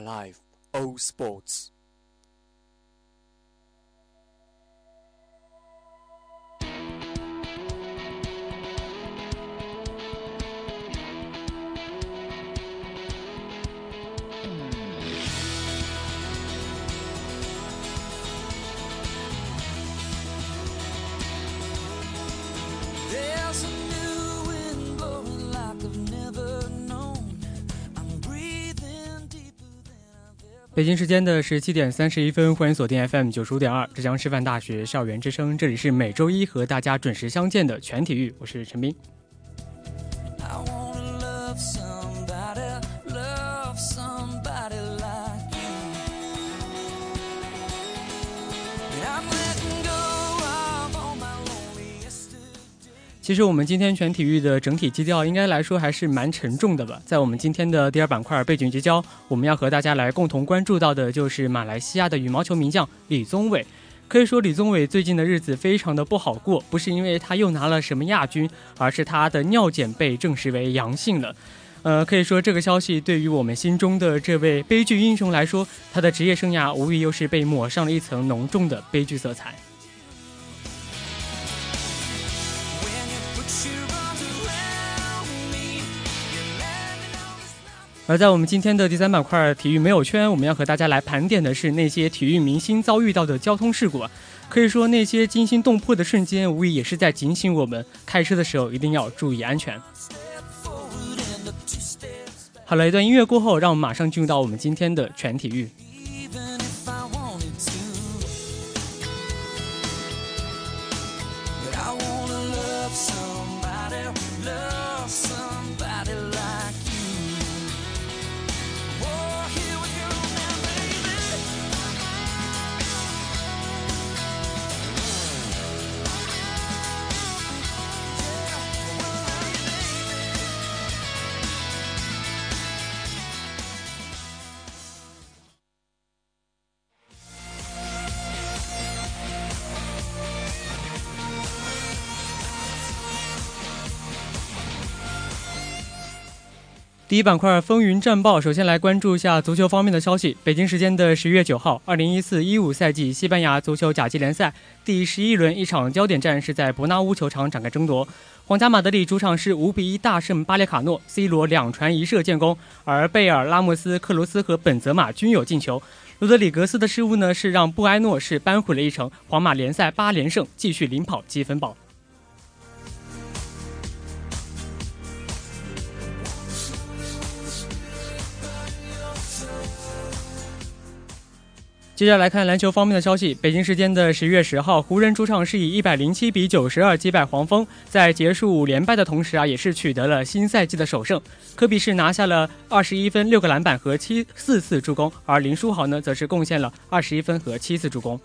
Life, all sports. 北京时间的十七点三十一分，欢迎锁定 FM 九十五点二浙江师范大学校园之声，这里是每周一和大家准时相见的全体育，我是陈斌。其实我们今天全体育的整体基调应该来说还是蛮沉重的吧。在我们今天的第二板块背景聚焦，我们要和大家来共同关注到的就是马来西亚的羽毛球名将李宗伟。可以说李宗伟最近的日子非常的不好过，不是因为他又拿了什么亚军，而是他的尿检被证实为阳性了。呃，可以说这个消息对于我们心中的这位悲剧英雄来说，他的职业生涯无疑又是被抹上了一层浓重的悲剧色彩。而在我们今天的第三板块体育没有圈，我们要和大家来盘点的是那些体育明星遭遇到的交通事故。可以说，那些惊心动魄的瞬间，无疑也是在警醒我们，开车的时候一定要注意安全。好了，一段音乐过后，让我们马上进入到我们今天的全体育。第一板块风云战报，首先来关注一下足球方面的消息。北京时间的十一月九号，二零一四一五赛季西班牙足球甲级联赛第十一轮一场焦点战是在伯纳乌球场展开争夺。皇家马德里主场是五比一大胜巴列卡诺，C 罗两传一射建功，而贝尔、拉莫斯、克罗斯和本泽马均有进球。罗德里格斯的失误呢，是让布埃诺是扳回了一城，皇马联赛八连胜，继续领跑积分榜。接下来看篮球方面的消息。北京时间的十月十号，湖人主场是以一百零七比九十二击败黄蜂，在结束五连败的同时啊，也是取得了新赛季的首胜。科比是拿下了二十一分、六个篮板和七四次助攻，而林书豪呢，则是贡献了二十一分和七次助攻。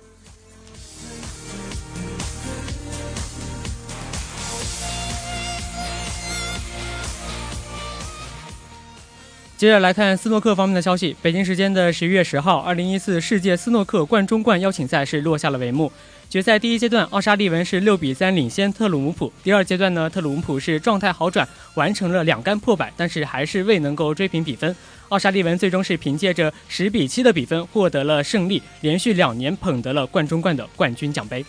接着来看斯诺克方面的消息。北京时间的十一月十号，二零一四世界斯诺克冠中冠邀请赛是落下了帷幕。决赛第一阶段，奥沙利文是六比三领先特鲁姆普。第二阶段呢，特鲁姆普是状态好转，完成了两杆破百，但是还是未能够追平比分。奥沙利文最终是凭借着十比七的比分获得了胜利，连续两年捧得了冠中冠的冠军奖杯。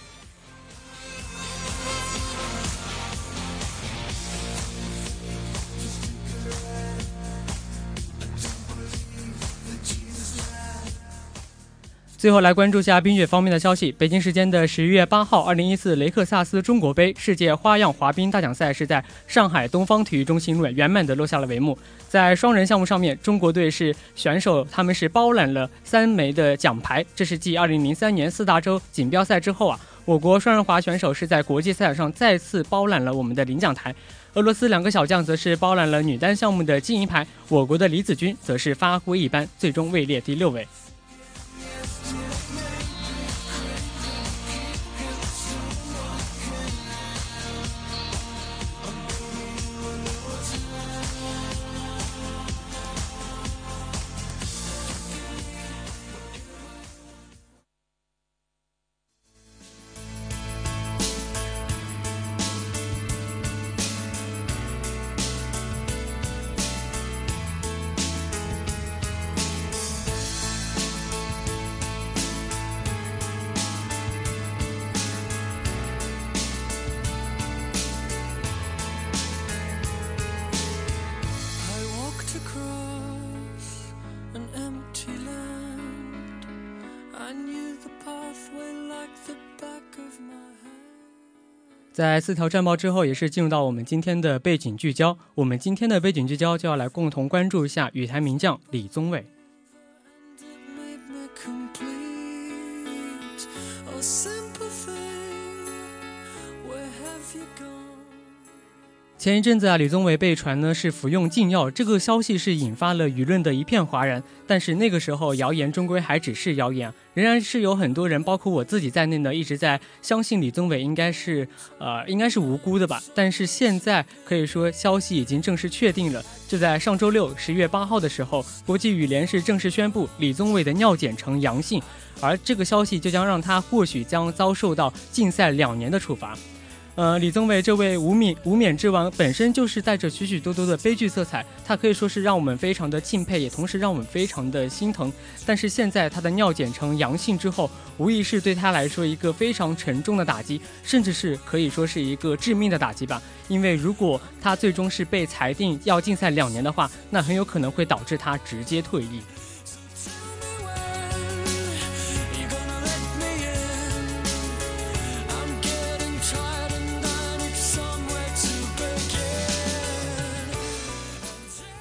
最后来关注一下冰雪方面的消息。北京时间的十一月八号，二零一四雷克萨斯中国杯世界花样滑冰大奖赛是在上海东方体育中心圆满的落下了帷幕。在双人项目上面，中国队是选手，他们是包揽了三枚的奖牌。这是继二零零三年四大洲锦标赛之后啊，我国双人滑选手是在国际赛场上再次包揽了我们的领奖台。俄罗斯两个小将则是包揽了女单项目的金银牌，我国的李子君则是发挥一般，最终位列第六位。在四条战报之后，也是进入到我们今天的背景聚焦。我们今天的背景聚焦就要来共同关注一下羽坛名将李宗伟。前一阵子啊，李宗伟被传呢是服用禁药，这个消息是引发了舆论的一片哗然。但是那个时候谣言终归还只是谣言，仍然是有很多人，包括我自己在内呢，一直在相信李宗伟应该是呃应该是无辜的吧。但是现在可以说消息已经正式确定了，就在上周六十月八号的时候，国际羽联是正式宣布李宗伟的尿检呈阳性，而这个消息就将让他或许将遭受到禁赛两年的处罚。呃，李宗伟这位无冕无冕之王，本身就是带着许许多多的悲剧色彩，他可以说是让我们非常的敬佩，也同时让我们非常的心疼。但是现在他的尿检呈阳性之后，无疑是对他来说一个非常沉重的打击，甚至是可以说是一个致命的打击吧。因为如果他最终是被裁定要禁赛两年的话，那很有可能会导致他直接退役。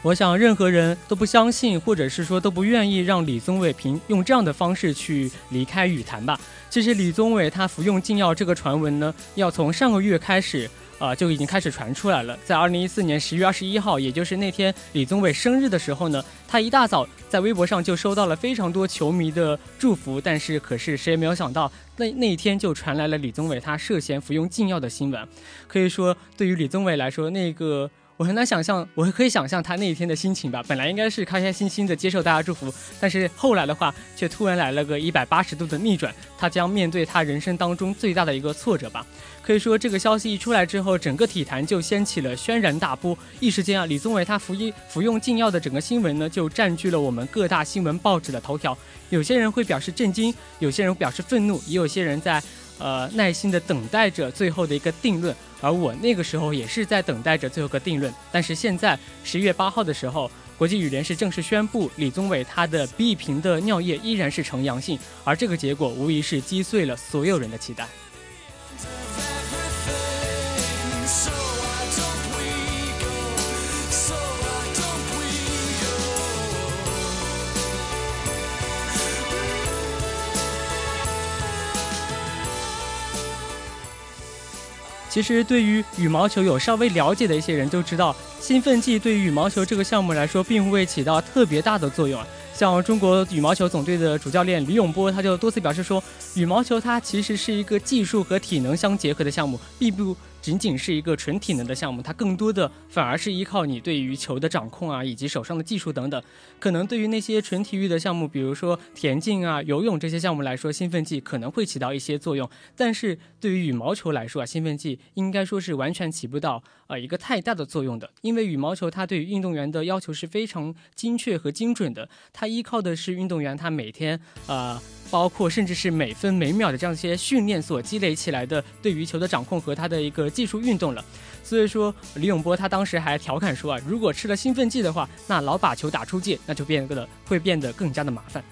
我想，任何人都不相信，或者是说都不愿意让李宗伟凭用这样的方式去离开羽坛吧。其实，李宗伟他服用禁药这个传闻呢，要从上个月开始，啊，就已经开始传出来了。在二零一四年十月二十一号，也就是那天李宗伟生日的时候呢，他一大早在微博上就收到了非常多球迷的祝福。但是，可是谁也没有想到，那那一天就传来了李宗伟他涉嫌服用禁药的新闻。可以说，对于李宗伟来说，那个。我很难想象，我可以想象他那一天的心情吧。本来应该是开开心心的接受大家祝福，但是后来的话，却突然来了个一百八十度的逆转，他将面对他人生当中最大的一个挫折吧。可以说，这个消息一出来之后，整个体坛就掀起了轩然大波。一时间啊，李宗伟他服一服用禁药的整个新闻呢，就占据了我们各大新闻报纸的头条。有些人会表示震惊，有些人表示愤怒，也有些人在。呃，耐心的等待着最后的一个定论，而我那个时候也是在等待着最后个定论。但是现在十一月八号的时候，国际羽联是正式宣布李宗伟他的 B 瓶的尿液依然是呈阳性，而这个结果无疑是击碎了所有人的期待。其实，对于羽毛球有稍微了解的一些人都知道，兴奋剂对于羽毛球这个项目来说，并未起到特别大的作用。像中国羽毛球总队的主教练李永波，他就多次表示说，羽毛球它其实是一个技术和体能相结合的项目，并不。仅仅是一个纯体能的项目，它更多的反而是依靠你对于球的掌控啊，以及手上的技术等等。可能对于那些纯体育的项目，比如说田径啊、游泳这些项目来说，兴奋剂可能会起到一些作用。但是对于羽毛球来说啊，兴奋剂应该说是完全起不到呃一个太大的作用的，因为羽毛球它对于运动员的要求是非常精确和精准的，它依靠的是运动员他每天呃。包括甚至是每分每秒的这样一些训练所积累起来的对于球的掌控和他的一个技术运动了，所以说李永波他当时还调侃说啊，如果吃了兴奋剂的话，那老把球打出界，那就变得会变得更加的麻烦。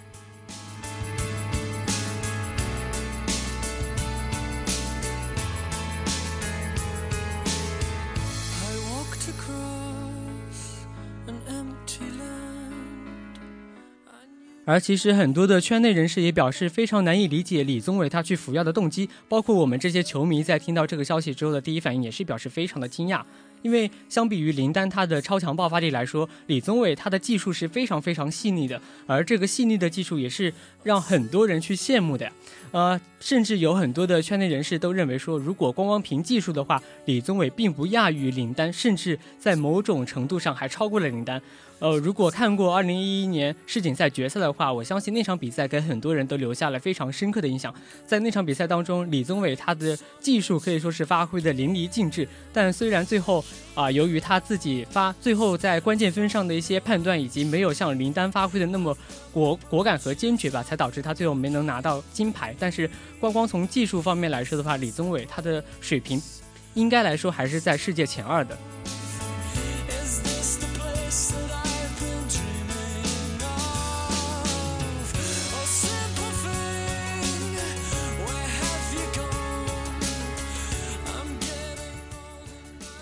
而其实很多的圈内人士也表示非常难以理解李宗伟他去服药的动机，包括我们这些球迷在听到这个消息之后的第一反应也是表示非常的惊讶，因为相比于林丹他的超强爆发力来说，李宗伟他的技术是非常非常细腻的，而这个细腻的技术也是让很多人去羡慕的。呃，甚至有很多的圈内人士都认为说，如果光光凭技术的话，李宗伟并不亚于林丹，甚至在某种程度上还超过了林丹。呃，如果看过2011年世锦赛决赛的话，我相信那场比赛给很多人都留下了非常深刻的印象。在那场比赛当中，李宗伟他的技术可以说是发挥的淋漓尽致，但虽然最后啊，由于他自己发最后在关键分上的一些判断，以及没有像林丹发挥的那么果果敢和坚决吧，才导致他最后没能拿到金牌。但是，光光从技术方面来说的话，李宗伟他的水平应该来说还是在世界前二的。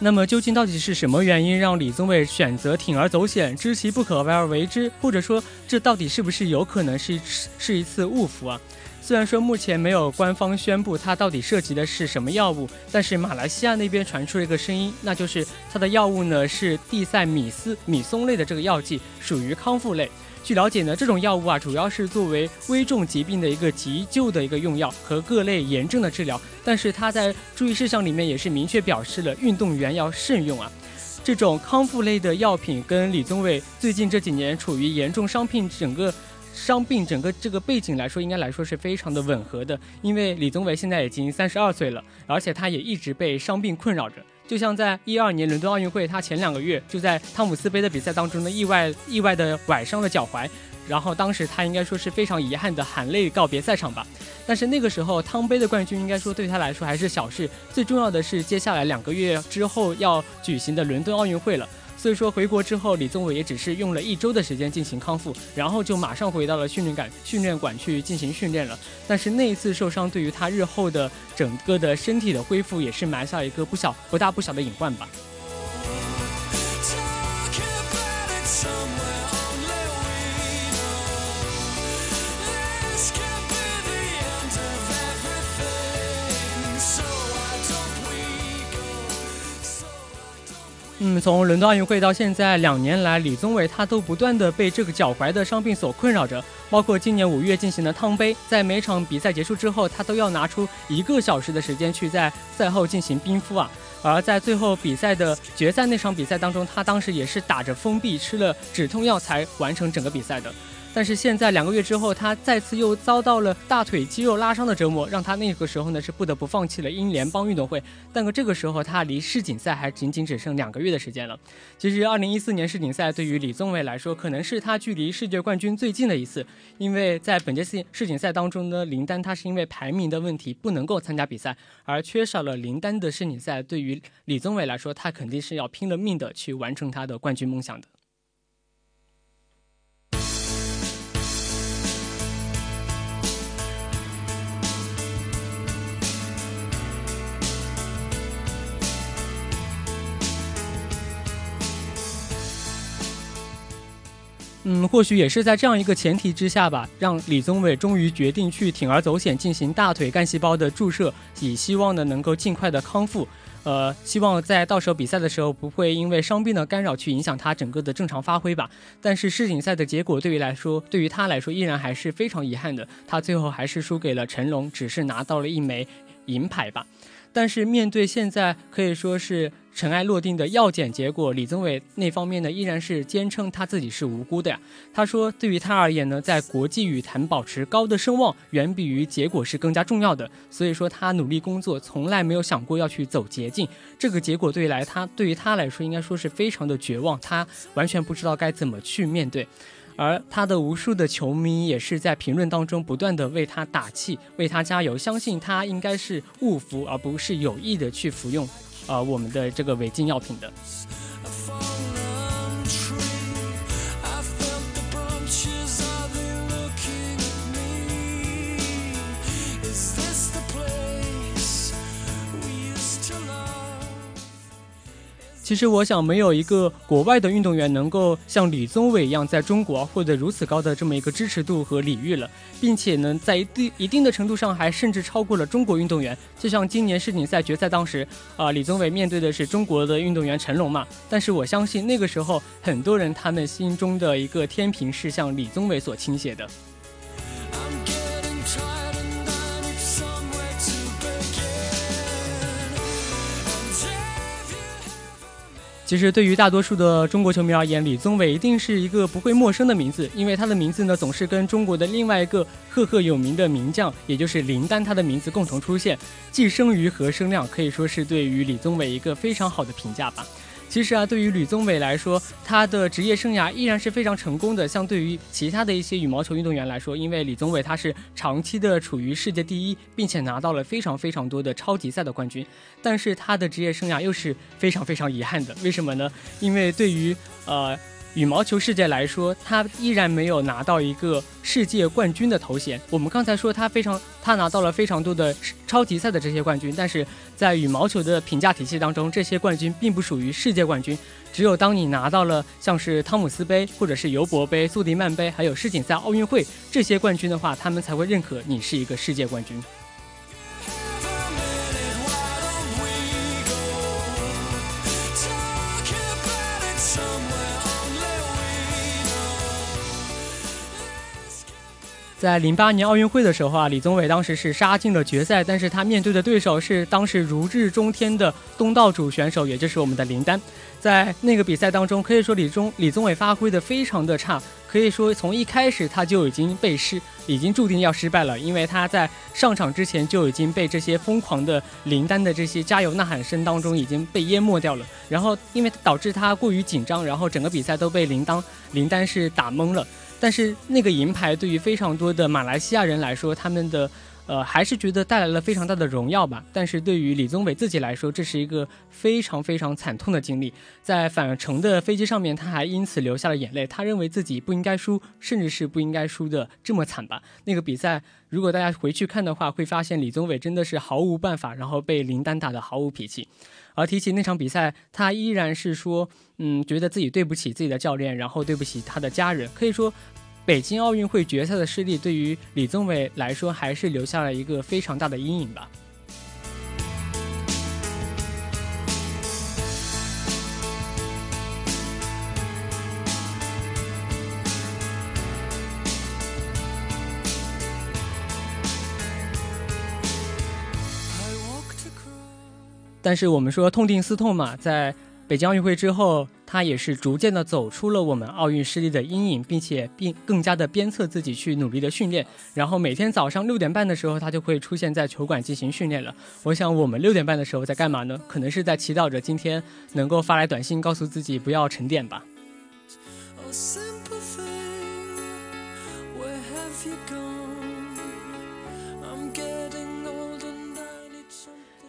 那么究竟到底是什么原因让李宗伟选择铤而走险，知其不可为而为之？或者说，这到底是不是有可能是是一次误服啊？虽然说目前没有官方宣布它到底涉及的是什么药物，但是马来西亚那边传出了一个声音，那就是它的药物呢是地塞米斯米松类的这个药剂，属于康复类。据了解呢，这种药物啊，主要是作为危重疾病的一个急救的一个用药和各类炎症的治疗。但是它在注意事项里面也是明确表示了运动员要慎用啊。这种康复类的药品跟李宗伟最近这几年处于严重伤病整个伤病整个这个背景来说，应该来说是非常的吻合的。因为李宗伟现在已经三十二岁了，而且他也一直被伤病困扰着。就像在一二年伦敦奥运会，他前两个月就在汤姆斯杯的比赛当中呢，意外意外的崴伤了脚踝，然后当时他应该说是非常遗憾的含泪告别赛场吧。但是那个时候汤杯的冠军应该说对他来说还是小事，最重要的是接下来两个月之后要举行的伦敦奥运会了。所以说回国之后，李宗伟也只是用了一周的时间进行康复，然后就马上回到了训练馆训练馆去进行训练了。但是那一次受伤，对于他日后的整个的身体的恢复，也是埋下一个不小、不大不小的隐患吧。嗯，从伦敦奥运会到现在两年来，李宗伟他都不断的被这个脚踝的伤病所困扰着。包括今年五月进行的汤杯，在每场比赛结束之后，他都要拿出一个小时的时间去在赛后进行冰敷啊。而在最后比赛的决赛那场比赛当中，他当时也是打着封闭吃了止痛药才完成整个比赛的。但是现在两个月之后，他再次又遭到了大腿肌肉拉伤的折磨，让他那个时候呢是不得不放弃了英联邦运动会。但可这个时候，他离世锦赛还仅仅只剩两个月的时间了。其实，二零一四年世锦赛对于李宗伟来说，可能是他距离世界冠军最近的一次，因为在本届世世锦赛当中呢，林丹他是因为排名的问题不能够参加比赛，而缺少了林丹的世锦赛，对于李宗伟来说，他肯定是要拼了命的去完成他的冠军梦想的。嗯，或许也是在这样一个前提之下吧，让李宗伟终于决定去铤而走险进行大腿干细胞的注射，以希望呢能够尽快的康复。呃，希望在到时候比赛的时候不会因为伤病的干扰去影响他整个的正常发挥吧。但是世锦赛的结果对于来说，对于他来说依然还是非常遗憾的，他最后还是输给了成龙，只是拿到了一枚银牌吧。但是面对现在可以说是尘埃落定的药检结果，李宗伟那方面呢依然是坚称他自己是无辜的呀。他说，对于他而言呢，在国际羽坛保持高的声望，远比于结果是更加重要的。所以说他努力工作，从来没有想过要去走捷径。这个结果对于来他对于他来说，应该说是非常的绝望，他完全不知道该怎么去面对。而他的无数的球迷也是在评论当中不断的为他打气，为他加油，相信他应该是误服，而不是有意的去服用，呃，我们的这个违禁药品的。其实我想，没有一个国外的运动员能够像李宗伟一样在中国获得如此高的这么一个支持度和礼遇了，并且呢，在一定一定的程度上还甚至超过了中国运动员。就像今年世锦赛决赛当时，啊，李宗伟面对的是中国的运动员成龙嘛。但是我相信那个时候，很多人他们心中的一个天平是向李宗伟所倾斜的。其实，对于大多数的中国球迷而言，李宗伟一定是一个不会陌生的名字，因为他的名字呢，总是跟中国的另外一个赫赫有名的名将，也就是林丹，他的名字共同出现，既生瑜何生亮，可以说是对于李宗伟一个非常好的评价吧。其实啊，对于吕宗伟来说，他的职业生涯依然是非常成功的。相对于其他的一些羽毛球运动员来说，因为李宗伟他是长期的处于世界第一，并且拿到了非常非常多的超级赛的冠军，但是他的职业生涯又是非常非常遗憾的。为什么呢？因为对于呃。羽毛球世界来说，他依然没有拿到一个世界冠军的头衔。我们刚才说他非常，他拿到了非常多的超级赛的这些冠军，但是在羽毛球的评价体系当中，这些冠军并不属于世界冠军。只有当你拿到了像是汤姆斯杯，或者是尤伯杯、苏迪曼杯，还有世锦赛、奥运会这些冠军的话，他们才会认可你是一个世界冠军。在零八年奥运会的时候啊，李宗伟当时是杀进了决赛，但是他面对的对手是当时如日中天的东道主选手，也就是我们的林丹。在那个比赛当中，可以说李宗李宗伟发挥的非常的差，可以说从一开始他就已经被失，已经注定要失败了，因为他在上场之前就已经被这些疯狂的林丹的这些加油呐喊声当中已经被淹没掉了。然后因为导致他过于紧张，然后整个比赛都被林丹林丹是打懵了。但是那个银牌对于非常多的马来西亚人来说，他们的呃还是觉得带来了非常大的荣耀吧。但是对于李宗伟自己来说，这是一个非常非常惨痛的经历。在返程的飞机上面，他还因此流下了眼泪。他认为自己不应该输，甚至是不应该输的这么惨吧。那个比赛，如果大家回去看的话，会发现李宗伟真的是毫无办法，然后被林丹打得毫无脾气。而提起那场比赛，他依然是说，嗯，觉得自己对不起自己的教练，然后对不起他的家人。可以说，北京奥运会决赛的失利对于李宗伟来说，还是留下了一个非常大的阴影吧。但是我们说痛定思痛嘛，在北京奥运会之后，他也是逐渐的走出了我们奥运失利的阴影，并且并更加的鞭策自己去努力的训练。然后每天早上六点半的时候，他就会出现在球馆进行训练了。我想我们六点半的时候在干嘛呢？可能是在祈祷着今天能够发来短信告诉自己不要沉淀吧。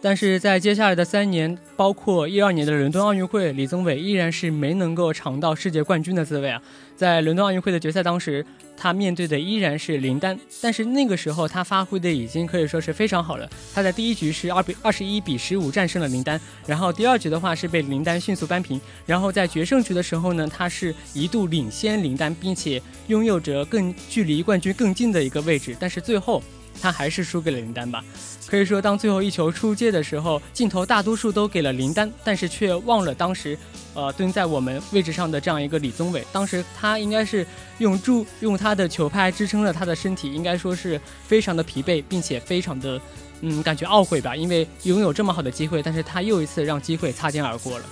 但是在接下来的三年，包括一二年的伦敦奥运会，李宗伟依然是没能够尝到世界冠军的滋味啊！在伦敦奥运会的决赛当时，他面对的依然是林丹，但是那个时候他发挥的已经可以说是非常好了。他在第一局是二比二十一比十五战胜了林丹，然后第二局的话是被林丹迅速扳平，然后在决胜局的时候呢，他是一度领先林丹，并且拥有着更距离冠军更近的一个位置，但是最后。他还是输给了林丹吧，可以说，当最后一球出界的时候，镜头大多数都给了林丹，但是却忘了当时，呃，蹲在我们位置上的这样一个李宗伟。当时他应该是用助用他的球拍支撑了他的身体，应该说是非常的疲惫，并且非常的，嗯，感觉懊悔吧，因为拥有这么好的机会，但是他又一次让机会擦肩而过了。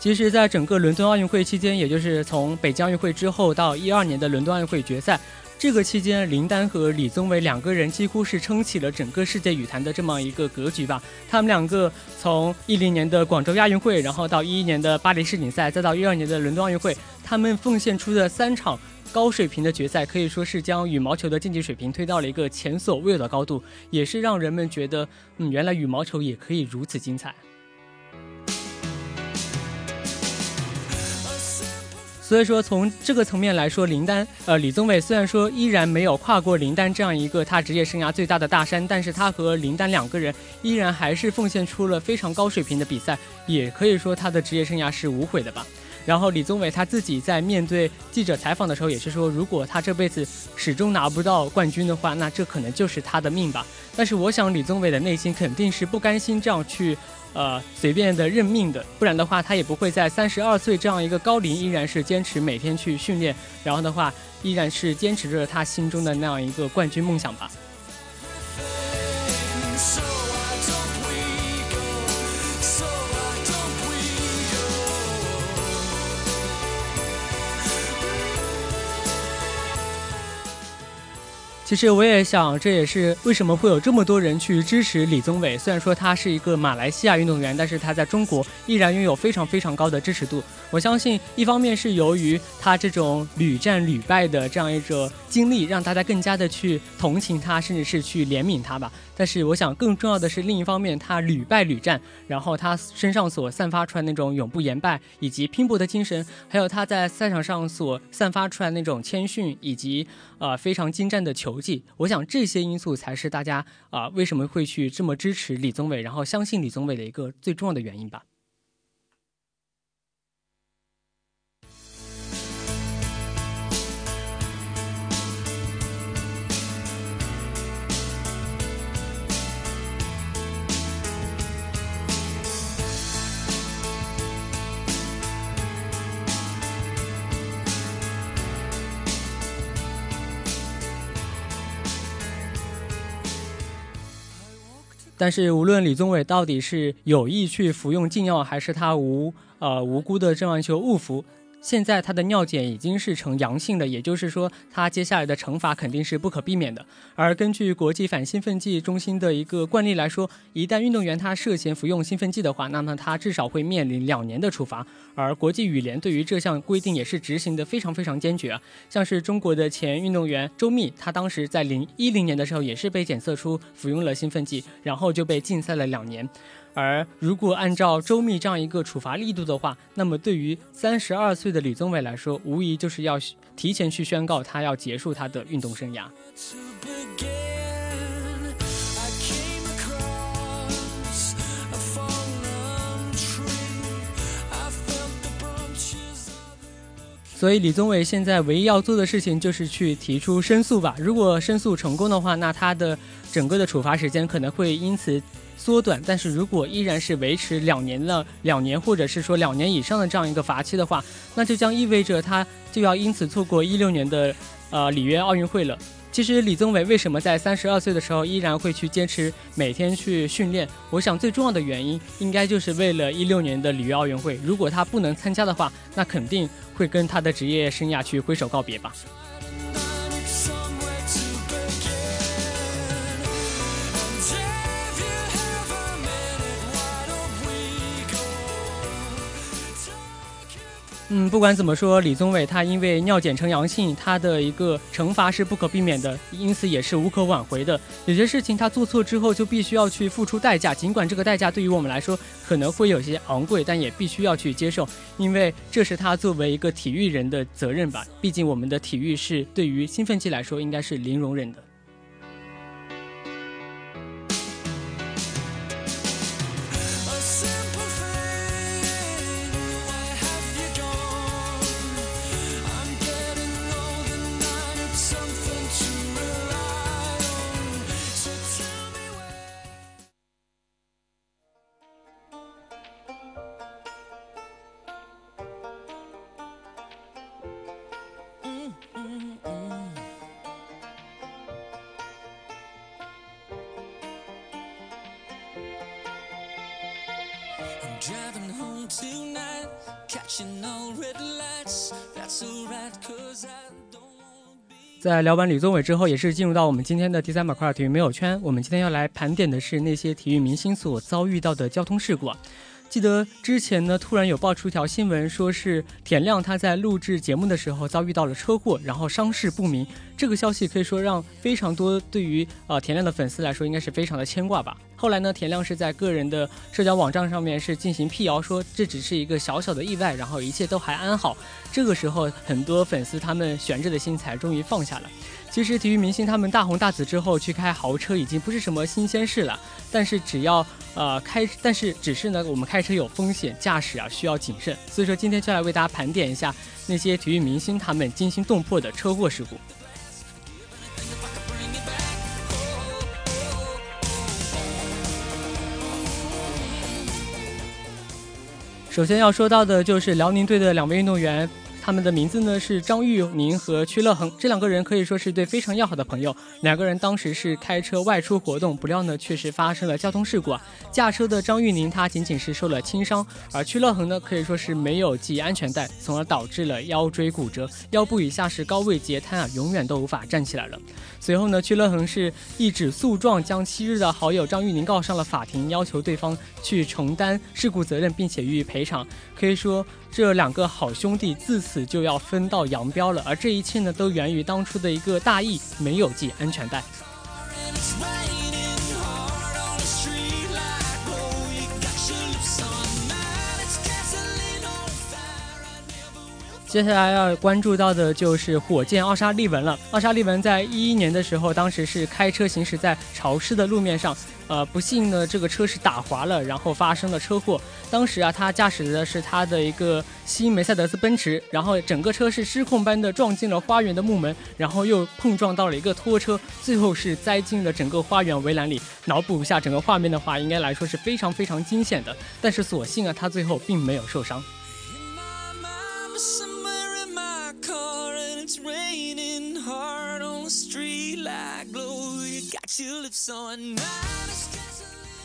其实，在整个伦敦奥运会期间，也就是从北京奥运会之后到一二年的伦敦奥运会决赛，这个期间，林丹和李宗伟两个人几乎是撑起了整个世界羽坛的这么一个格局吧。他们两个从一零年的广州亚运会，然后到一一年的巴黎世锦赛，再到一二年的伦敦奥运会，他们奉献出的三场高水平的决赛，可以说是将羽毛球的竞技水平推到了一个前所未有的高度，也是让人们觉得，嗯，原来羽毛球也可以如此精彩。所以说从这个层面来说，林丹呃李宗伟虽然说依然没有跨过林丹这样一个他职业生涯最大的大山，但是他和林丹两个人依然还是奉献出了非常高水平的比赛，也可以说他的职业生涯是无悔的吧。然后李宗伟他自己在面对记者采访的时候也是说，如果他这辈子始终拿不到冠军的话，那这可能就是他的命吧。但是我想李宗伟的内心肯定是不甘心这样去。呃，随便的任命的，不然的话，他也不会在三十二岁这样一个高龄，依然是坚持每天去训练，然后的话，依然是坚持着他心中的那样一个冠军梦想吧。其实我也想，这也是为什么会有这么多人去支持李宗伟。虽然说他是一个马来西亚运动员，但是他在中国依然拥有非常非常高的支持度。我相信，一方面是由于他这种屡战屡败的这样一种经历，让大家更加的去同情他，甚至是去怜悯他吧。但是我想，更重要的是另一方面，他屡败屡战，然后他身上所散发出来那种永不言败以及拼搏的精神，还有他在赛场上所散发出来那种谦逊以及呃非常精湛的球技，我想这些因素才是大家啊为什么会去这么支持李宗伟，然后相信李宗伟的一个最重要的原因吧。但是，无论李宗伟到底是有意去服用禁药，还是他无呃无辜的这样一个误服。现在他的尿检已经是呈阳性的，也就是说，他接下来的惩罚肯定是不可避免的。而根据国际反兴奋剂中心的一个惯例来说，一旦运动员他涉嫌服用兴奋剂的话，那么他至少会面临两年的处罚。而国际羽联对于这项规定也是执行的非常非常坚决啊。像是中国的前运动员周密，他当时在零一零年的时候也是被检测出服用了兴奋剂，然后就被禁赛了两年。而如果按照周密这样一个处罚力度的话，那么对于三十二岁的李宗伟来说，无疑就是要提前去宣告他要结束他的运动生涯。所以李宗伟现在唯一要做的事情就是去提出申诉吧。如果申诉成功的话，那他的整个的处罚时间可能会因此。缩短，但是如果依然是维持两年的两年，或者是说两年以上的这样一个罚期的话，那就将意味着他就要因此错过一六年的呃里约奥运会了。其实李宗伟为什么在三十二岁的时候依然会去坚持每天去训练？我想最重要的原因应该就是为了一六年的里约奥运会。如果他不能参加的话，那肯定会跟他的职业生涯去挥手告别吧。嗯，不管怎么说，李宗伟他因为尿检呈阳性，他的一个惩罚是不可避免的，因此也是无可挽回的。有些事情他做错之后就必须要去付出代价，尽管这个代价对于我们来说可能会有些昂贵，但也必须要去接受，因为这是他作为一个体育人的责任吧。毕竟我们的体育是对于兴奋剂来说应该是零容忍的。在聊完李宗伟之后，也是进入到我们今天的第三板块体育没有圈。我们今天要来盘点的是那些体育明星所遭遇到的交通事故。记得之前呢，突然有爆出一条新闻，说是田亮他在录制节目的时候遭遇到了车祸，然后伤势不明。这个消息可以说让非常多对于呃田亮的粉丝来说，应该是非常的牵挂吧。后来呢，田亮是在个人的社交网站上面是进行辟谣，说这只是一个小小的意外，然后一切都还安好。这个时候，很多粉丝他们悬着的心才终于放下了。其实，体育明星他们大红大紫之后去开豪车已经不是什么新鲜事了。但是，只要呃开，但是只是呢，我们开车有风险，驾驶啊需要谨慎。所以说，今天就来为大家盘点一下那些体育明星他们惊心动魄的车祸事故。首先要说到的就是辽宁队的两位运动员。他们的名字呢是张玉宁和曲乐恒，这两个人可以说是对非常要好的朋友。两个人当时是开车外出活动，不料呢确实发生了交通事故啊。驾车的张玉宁他仅仅是受了轻伤，而曲乐恒呢可以说是没有系安全带，从而导致了腰椎骨折，腰部以下是高位截瘫啊，永远都无法站起来了。随后呢，曲乐恒是一纸诉状将昔日的好友张玉宁告上了法庭，要求对方去承担事故责任，并且予以赔偿。可以说，这两个好兄弟自此就要分道扬镳了。而这一切呢，都源于当初的一个大意，没有系安全带。接下来要关注到的就是火箭奥沙利文了。奥沙利文在一一年的时候，当时是开车行驶在潮湿的路面上，呃，不幸呢，这个车是打滑了，然后发生了车祸。当时啊，他驾驶的是他的一个新梅赛德斯奔驰，然后整个车是失控般的撞进了花园的木门，然后又碰撞到了一个拖车，最后是栽进了整个花园围栏里。脑补一下整个画面的话，应该来说是非常非常惊险的。但是所幸啊，他最后并没有受伤。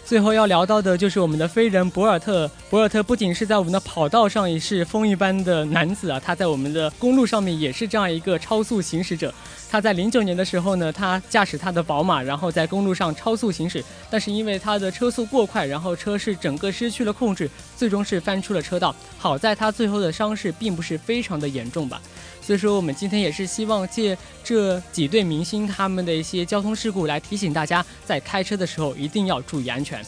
最后要聊到的就是我们的飞人博尔特。博尔特不仅是在我们的跑道上也是风一般的男子啊，他在我们的公路上面也是这样一个超速行驶者。他在零九年的时候呢，他驾驶他的宝马，然后在公路上超速行驶，但是因为他的车速过快，然后车是整个失去了控制，最终是翻出了车道。好在他最后的伤势并不是非常的严重吧。所以说，我们今天也是希望借这几对明星他们的一些交通事故来提醒大家，在开车的时候一定要注意安全。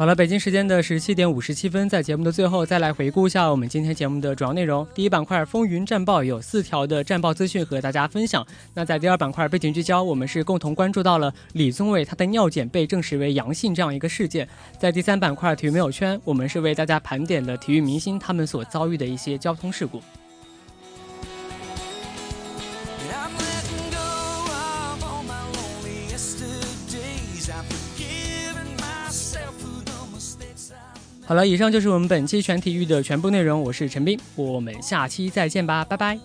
好了，北京时间的十七点五十七分，在节目的最后，再来回顾一下我们今天节目的主要内容。第一板块风云战报有四条的战报资讯和大家分享。那在第二板块背景聚焦，我们是共同关注到了李宗伟他的尿检被证实为阳性这样一个事件。在第三板块体育没有圈，我们是为大家盘点了体育明星他们所遭遇的一些交通事故。好了，以上就是我们本期全体育的全部内容。我是陈斌，我们下期再见吧，拜拜。